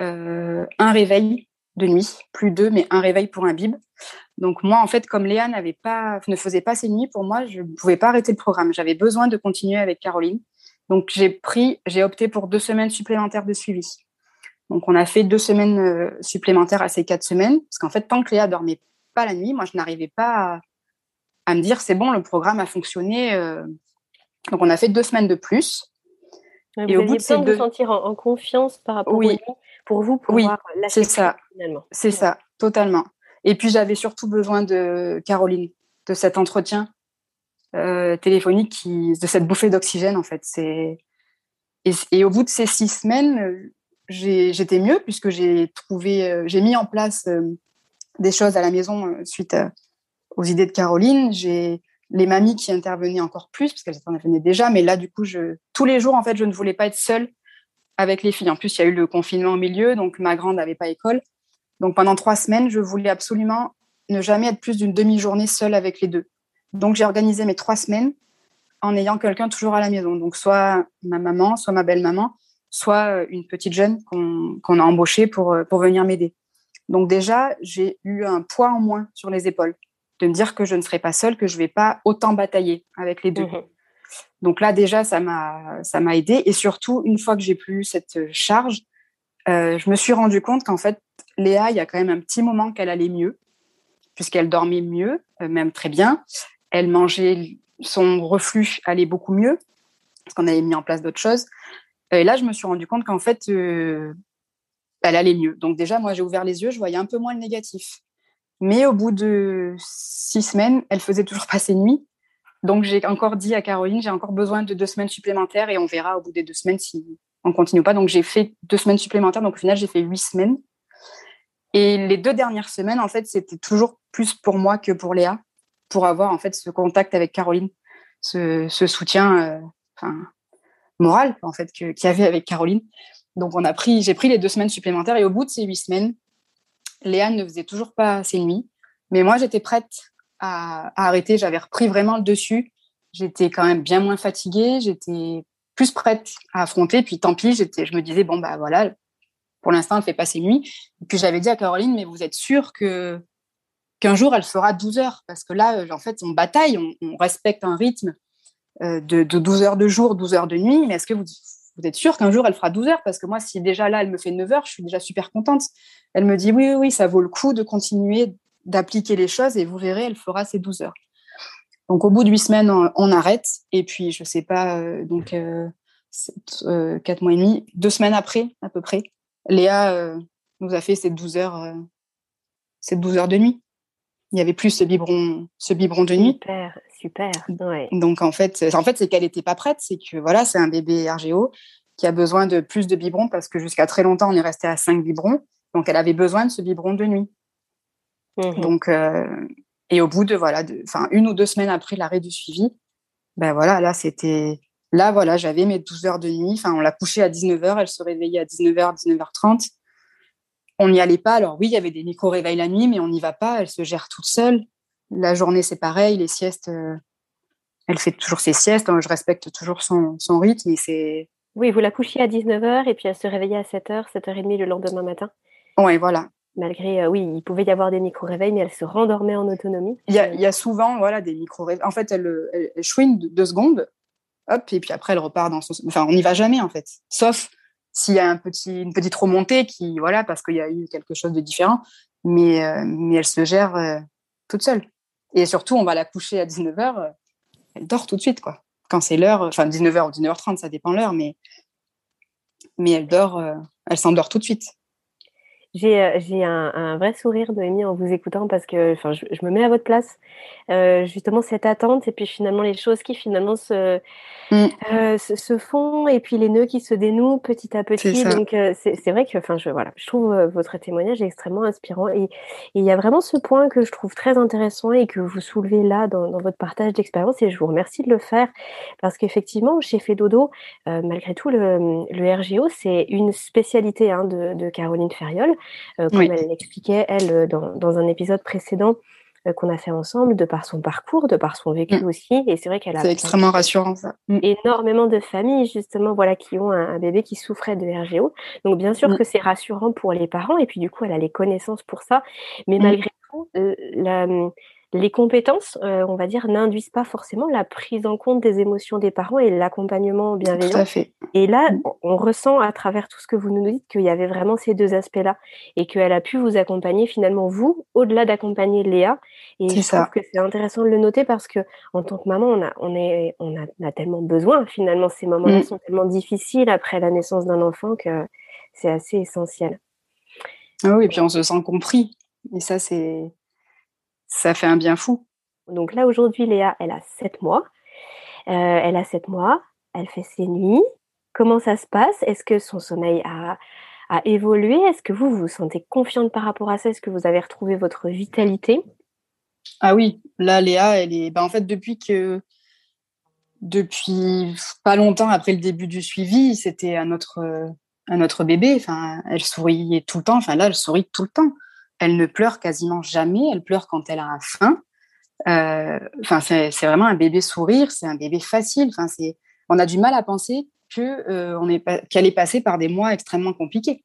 un réveil de nuit, plus deux, mais un réveil pour un bib. Donc moi, en fait, comme Léa pas, ne faisait pas ses nuits, pour moi, je ne pouvais pas arrêter le programme. J'avais besoin de continuer avec Caroline. Donc j'ai pris, j'ai opté pour deux semaines supplémentaires de suivi. Donc on a fait deux semaines supplémentaires à ces quatre semaines, parce qu'en fait, tant que Léa dormait la nuit. Moi, je n'arrivais pas à, me dire c'est bon, le programme a fonctionné. Euh. Donc, on a fait deux semaines de plus.
et au bout de ces deux... vous sentir en, confiance par rapport oui. lui pour vous pouvoir
oui, c'est ça. finalement. C'est ça, totalement. Et puis j'avais surtout besoin de Caroline, de cet entretien euh, téléphonique, qui, de cette bouffée d'oxygène en fait. C'est et, et, au bout de ces six semaines, j'étais mieux puisque j'ai trouvé, euh, j'ai mis en place euh, des choses à la maison suite aux idées de Caroline. J'ai les mamies qui intervenaient encore plus parce qu'elles intervenaient déjà, mais là du coup, tous les jours en fait, je ne voulais pas être seule avec les filles. En plus, il y a eu le confinement au milieu, donc ma grande n'avait pas école. Donc pendant trois semaines, je voulais absolument ne jamais être plus d'une demi-journée seule avec les deux. Donc j'ai organisé mes trois semaines en ayant quelqu'un toujours à la maison. Donc soit ma maman, soit ma belle-maman, soit euh, une petite jeune qu'on a embauchée pour, euh, pour venir m'aider. Donc déjà, j'ai eu un poids en moins sur les épaules, de me dire que je ne serai pas seule, que je ne vais pas autant batailler avec les deux. Mmh Donc là, déjà, ça m'a ça m'a aidé. Et surtout, une fois que j'ai plus cette charge, euh, je me suis rendu compte qu'en fait, Léa, il y a quand même un petit moment qu'elle allait mieux, puisqu'elle dormait mieux, même très bien. Elle mangeait son reflux allait beaucoup mieux parce qu'on avait mis en place d'autres choses. Et là, je me suis rendu compte qu'en fait, euh, elle allait mieux. Donc déjà, moi, j'ai ouvert les yeux, je voyais un peu moins le négatif. Mais au bout de six semaines, elle faisait toujours *laughs* pas ses nuits. Donc j'ai encore dit à Caroline, j'ai encore besoin de deux semaines supplémentaires et on verra au bout des deux semaines si on continue pas. Donc j'ai fait deux semaines supplémentaires. Donc au final, j'ai fait huit semaines. Et les deux dernières semaines, en fait, c'était toujours plus pour moi que pour Léa pour avoir en fait ce contact avec Caroline, ce, soutien euh, moral en fait qu'il y avait avec Caroline. Donc on a pris, j'ai pris les deux semaines supplémentaires et au bout de ces huit semaines, Léane ne faisait toujours pas ses nuits, mais moi j'étais prête à, arrêter. J'avais repris vraiment le dessus. J'étais quand même bien moins fatiguée. J'étais plus prête à affronter. Puis tant pis, j'étais, je me disais bon bah voilà, pour l'instant elle fait pas ses nuits. Puis j'avais dit à Caroline mais vous êtes sûre que qu'un jour elle fera 12 heures? Parce que là euh, en fait on bataille, on, respecte un rythme euh, de, 12 heures de jour, 12 heures de nuit, mais est-ce que vous, vous êtes sûr qu'un jour elle fera 12 heures? Parce que moi, si déjà là elle me fait 9 heures, je suis déjà super contente. Elle me dit oui, oui, oui, ça vaut le coup de continuer d'appliquer les choses et vous verrez, elle fera ses 12 heures. Donc au bout de 8 semaines, on, arrête et puis je sais pas, euh, donc 4 mois et demi, deux semaines après à peu près, Léa nous a fait ces 12 heures, ces 12 heures de nuit il y avait plus ce biberon, ce biberon de nuit.
Super, super.
Donc en fait, en fait, c'est qu'elle n'était pas prête. C'est que voilà, c'est un bébé RGO qui a besoin de plus de biberons parce que jusqu'à très longtemps, on est resté à 5 biberons. Donc elle avait besoin de ce biberon de nuit. Mmh Donc euh, et au bout de voilà, enfin une ou deux semaines après l'arrêt du suivi, ben voilà, là c'était là voilà, j'avais mes 12 heures de nuit. Enfin, on l'a couchée à 19h, elle se réveillait à 19h, 19h30 on n'y allait pas. Alors oui, il y avait des micro-réveils la nuit, mais on n'y va pas. Elle se gère toute seule. La journée, c'est pareil. Les siestes, euh, elle fait toujours ses siestes. Je respecte toujours son, rythme. c'est...
Oui, vous la couchiez à 19h et puis elle se réveillait à 7h, 7h30 le lendemain matin.
Oui, voilà.
Malgré, euh, oui, il pouvait y avoir des micro-réveils, mais elle se rendormait en autonomie.
Il y a, souvent voilà, des micro-réveils. En fait, elle, elle, chouine deux secondes, hop, et puis après, elle repart dans son... Enfin, on n'y va jamais, en fait. Sauf s'il y a un petit, une petite remontée qui, voilà, parce qu'il y a eu quelque chose de différent, mais, euh, elle se gère euh, toute seule. Et surtout, on va la coucher à 19h, euh, elle dort tout de suite, quoi. Quand c'est l'heure, enfin 19h ou 19h30, ça dépend l'heure, mais, mais elle dort, elle s'endort tout de suite.
J'ai, un, un, vrai sourire, Noémie, en vous écoutant parce que enfin, je, me mets à votre place. justement, cette attente et puis finalement les choses qui finalement se, Mm. Euh, se, font et puis les nœuds qui se dénouent petit à petit. Donc euh, c'est vrai que, enfin, je voilà, je trouve euh, votre témoignage extrêmement inspirant et il y a vraiment ce point que je trouve très intéressant et que vous soulevez là dans, dans votre partage d'expérience et je vous remercie de le faire parce qu'effectivement chez Fedodo, malgré tout le, le RGO c'est une spécialité hein, de, de, Caroline Ferriol, comme elle l'expliquait elle dans, dans un épisode précédent. Euh, qu'on a fait ensemble, de par son parcours, de par son vécu mm. aussi. Et c'est vrai qu'elle a.
C'est extrêmement rassurant ça.
Mm. Énormément de familles justement, voilà, qui ont un, bébé qui souffrait de RGO. Donc bien sûr mm. que c'est rassurant pour les parents. Et puis du coup, elle a les connaissances pour ça. Mais malgré tout, euh, les compétences, euh, on va dire, n'induisent pas forcément la prise en compte des émotions des parents et l'accompagnement bienveillant.
Tout à fait.
Et là, mmh. on ressent à travers tout ce que vous nous dites qu'il y avait vraiment ces deux aspects-là et qu'elle a pu vous accompagner finalement, vous, au-delà d'accompagner Léa. Et je trouve que c'est intéressant de le noter parce que en tant que maman, on a, on est, on a, tellement besoin finalement. Ces moments-là mmh. sont tellement difficiles après la naissance d'un enfant que c'est assez essentiel.
Ah oui, et puis on se sent compris. Et ça, c'est ça fait un bien fou.
Donc là, aujourd'hui, Léa, elle a 7 mois. Euh, elle a 7 mois, elle fait ses nuits. Comment ça se passe? Est-ce que son sommeil a, a évolué? Est-ce que vous, vous sentez confiante par rapport à ça? Est-ce que vous avez retrouvé votre vitalité?
Ah oui, là, Léa, elle est. Ben, en fait, depuis que. Depuis pas longtemps après le début du suivi, c'était à notre, à notre bébé. Enfin, elle souriait tout le temps. Enfin, là, elle sourit tout le temps. Elle ne pleure quasiment jamais. Elle pleure quand elle a faim. Euh, enfin, c'est vraiment un bébé sourire. C'est un bébé facile. Enfin, c'est. On a du mal à penser que euh, on est qu'elle est passée par des mois extrêmement compliqués.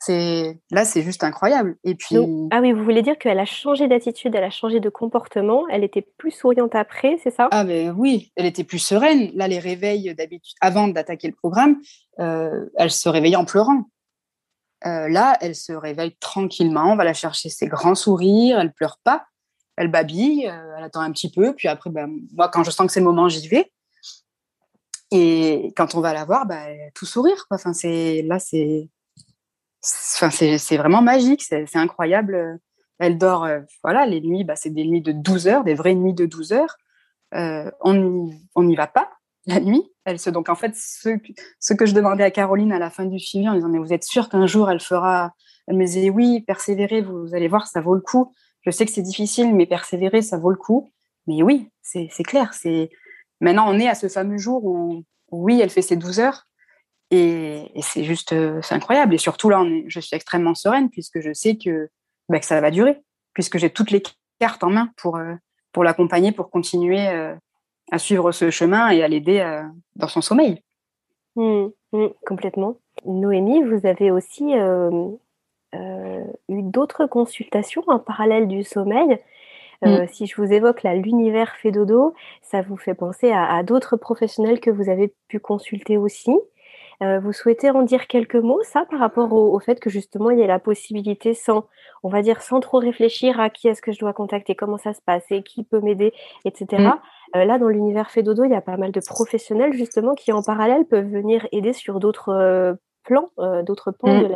C'est là, c'est juste incroyable. Et puis
ah oui, vous voulez dire qu'elle a changé d'attitude, elle a changé de comportement, elle était plus souriante après, c'est ça?
Ah ben oui, elle était plus sereine. Là, les réveils d'habitude, avant d'attaquer le programme, euh, elle se réveillait en pleurant. Euh, là, elle se réveille tranquillement, on va la chercher ses grands sourires, elle pleure pas, elle babille, euh, elle attend un petit peu, puis après, ben, moi, quand je sens que c'est le moment, j'y vais. Et quand on va la voir, ben, tout sourire. Enfin, c'est là, c'est, c'est, vraiment magique, c'est, incroyable. Elle dort, euh, voilà, les nuits, ben, c'est des nuits de 12 heures, des vraies nuits de 12 heures. on n'y va pas, la nuit. Elle se donc en fait ce, ce, que je demandais à Caroline à la fin du suivi en disant mais vous êtes sûre qu'un jour elle fera elle me disait oui persévérer vous allez voir ça vaut le coup. Je sais que c'est difficile mais persévérer ça vaut le coup. Mais oui c'est clair c'est maintenant on est à ce fameux jour où, oui elle fait ses 12 heures. Et, c'est juste euh, c'est incroyable. Et surtout là je suis extrêmement sereine puisque je sais que, bah, que ça va durer puisque j'ai toutes les cartes en main pour euh, pour l'accompagner pour continuer euh, à suivre ce chemin et à l'aider euh, dans son sommeil.
Mmh, mmh, complètement. Noémie, vous avez aussi euh, euh, eu d'autres consultations en parallèle du sommeil. Mmh. Si je vous évoque l'univers fait dodo, ça vous fait penser à d'autres professionnels que vous avez pu consulter aussi. Euh, vous souhaitez en dire quelques mots, ça, par rapport au, fait que justement il y a la possibilité, sans, on va dire, sans trop réfléchir à qui est-ce que je dois contacter, comment ça se passe et qui peut m'aider, etc. Mm. Euh, là, dans l'univers Fedodo, il y a pas mal de professionnels justement qui en parallèle peuvent venir aider sur d'autres euh, plans, d'autres pans mm.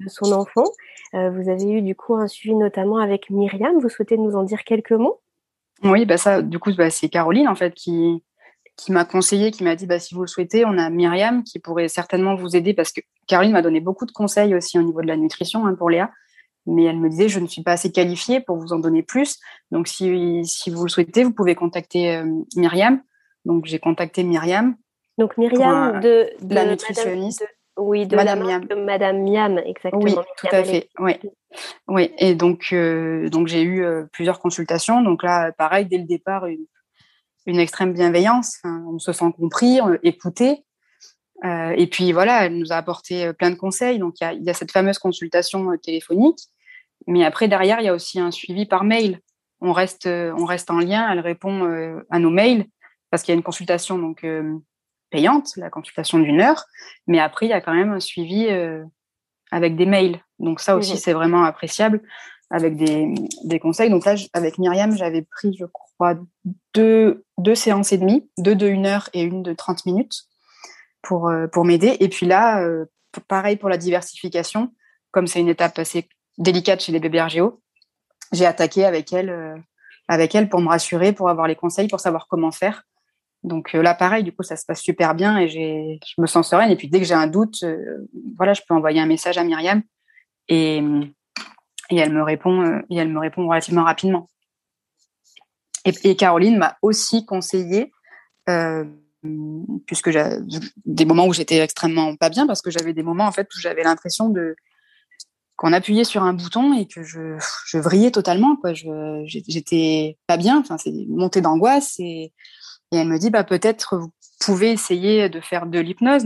de, son enfant. vous avez eu du coup un suivi notamment avec Myriam. Vous souhaitez nous en dire quelques mots?
Oui, bah ça, du coup, bah, c'est Caroline en fait qui qui m'a conseillé, qui m'a dit bah, si vous le souhaitez, on a Myriam qui pourrait certainement vous aider parce que Caroline m'a donné beaucoup de conseils aussi au niveau de la nutrition hein, pour Léa. Mais elle me disait je ne suis pas assez qualifiée pour vous en donner plus. Donc si, si vous le souhaitez, vous pouvez contacter euh, Myriam. Donc j'ai contacté Myriam.
Donc Myriam de,
la nutritionniste.
oui, de Madame Miam. Madame Miam, exactement.
Oui, tout à fait. Oui. oui. Et donc, euh, donc j'ai eu euh, plusieurs consultations. Donc là, pareil, dès le départ, une, une extrême bienveillance. on se sent compris, écouté. Euh, et puis voilà, elle nous a apporté euh, plein de conseils. Donc il y, a, cette fameuse consultation euh, téléphonique, mais après derrière il y a aussi un suivi par mail. On reste, on reste en lien. Elle répond à nos mails parce qu'il y a une consultation donc payante, la consultation d'une heure, mais après il y a quand même un suivi avec des mails. Donc ça aussi c'est vraiment appréciable avec des, des, conseils. Donc là, avec Myriam, j'avais pris, je crois, deux, deux séances et demie, deux de une heure et une de 30 minutes pour, euh, pour m'aider. Et puis là, euh, pareil pour la diversification, comme c'est une étape assez délicate chez les bébés RGO, j'ai attaqué avec elle, euh, avec elle pour me rassurer, pour avoir les conseils, pour savoir comment faire. Donc là, pareil, du coup, ça se passe super bien et je me sens sereine. Et puis dès que j'ai un doute, voilà, je peux envoyer un message à Myriam et, et elle me répond, et elle me répond relativement rapidement. Et, Caroline m'a aussi conseillé, euh, puisque j'ai des moments où j'étais extrêmement pas bien, parce que j'avais des moments en fait où j'avais l'impression de qu'on appuyait sur un bouton et que je, je vrillais totalement. Quoi. Je, j'étais pas bien, enfin, c'est montée d'angoisse. Et, elle me dit, bah, peut-être vous pouvez essayer de faire de l'hypnose.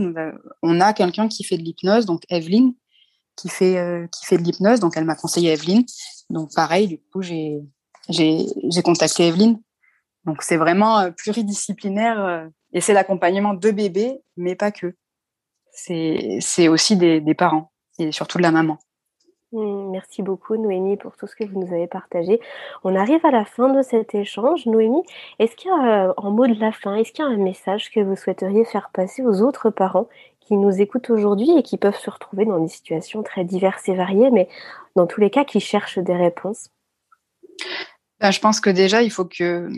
On a quelqu'un qui fait de l'hypnose, donc Evelyne, qui fait, euh, qui fait de l'hypnose. Donc elle m'a conseillé Evelyne. Donc pareil, du coup, j'ai, j'ai contacté Evelyne. Donc c'est vraiment pluridisciplinaire et c'est l'accompagnement de bébés, mais pas que. C'est aussi des, parents et surtout de la maman.
Mmh, merci beaucoup Noémie pour tout ce que vous nous avez partagé. On arrive à la fin de cet échange. Noémie, est-ce qu'il y a, en mot de la fin, est-ce qu'il y a un message que vous souhaiteriez faire passer aux autres parents qui nous écoutent aujourd'hui et qui peuvent se retrouver dans des situations très diverses et variées, mais dans tous les cas qui cherchent des réponses?
Ben, Je pense que déjà, il faut que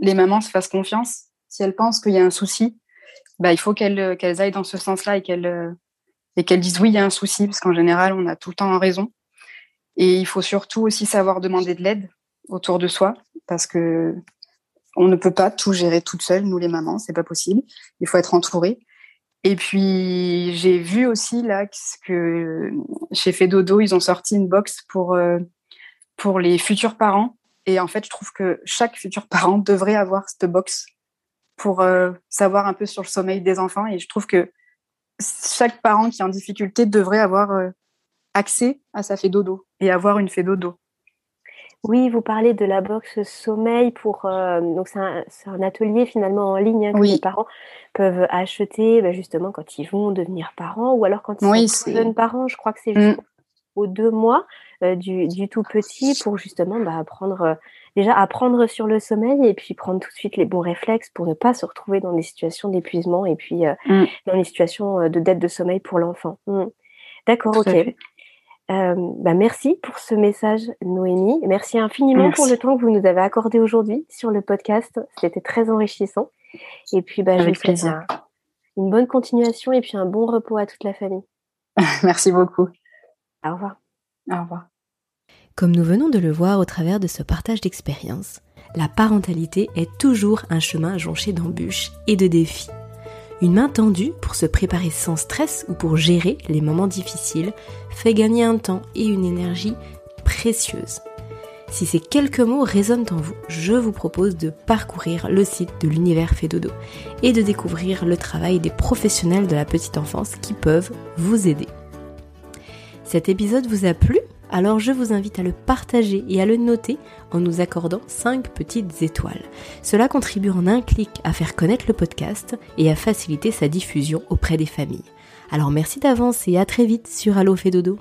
les mamans se fassent confiance. Si elles pensent qu'il y a un souci, ben, il faut qu'elles aillent dans ce sens-là et qu'elles et qu'elles disent oui, il y a un souci, parce qu'en général, on a tout le temps raison. Et il faut surtout aussi savoir demander de l'aide autour de soi, parce que on ne peut pas tout gérer toute seule, nous les mamans, c'est pas possible. Il faut être entouré. Et puis, j'ai vu aussi là que chez Fedodo, ils ont sorti une box pour, euh, pour les futurs parents. Et en fait, je trouve que chaque futur parent devrait avoir cette box pour euh, savoir un peu sur le sommeil des enfants. Et je trouve que chaque parent qui est en difficulté devrait avoir euh, accès à sa dodo et avoir une dodo.
Oui, vous parlez de la box sommeil pour euh, donc c'est un, atelier finalement en ligne hein, que les parents peuvent acheter bah, justement quand ils vont devenir parents ou alors quand ils sont jeunes parents. Je crois que c'est mm. Aux deux mois euh, du, tout petit pour justement bah, apprendre euh, déjà apprendre sur le sommeil et puis prendre tout de suite les bons réflexes pour ne pas se retrouver dans des situations d'épuisement et puis mm. dans des situations de dette de sommeil pour l'enfant. Mm. D'accord, ok. Euh, bah, merci pour ce message, Noémie. Merci infiniment pour le temps que vous nous avez accordé aujourd'hui sur le podcast. C'était très enrichissant. Et puis, bah,
Avec je vous souhaite
une bonne continuation et puis un bon repos à toute la famille. *laughs*
merci beaucoup.
Au revoir.
Au revoir.
Comme nous venons de le voir au travers de ce partage d'expérience, la parentalité est toujours un chemin jonché d'embûches et de défis. Une main tendue pour se préparer sans stress ou pour gérer les moments difficiles fait gagner un temps et une énergie précieuse. Si ces quelques mots résonnent en vous, je vous propose de parcourir le site de l'univers Fedodo et de découvrir le travail des professionnels de la petite enfance qui peuvent vous aider. Cet épisode vous a plu? Alors je vous invite à le partager et à le noter en nous accordant 5 petites étoiles. Cela contribue en un clic à faire connaître le podcast et à faciliter sa diffusion auprès des familles. Alors merci d'avance et à très vite sur Allo Dodo.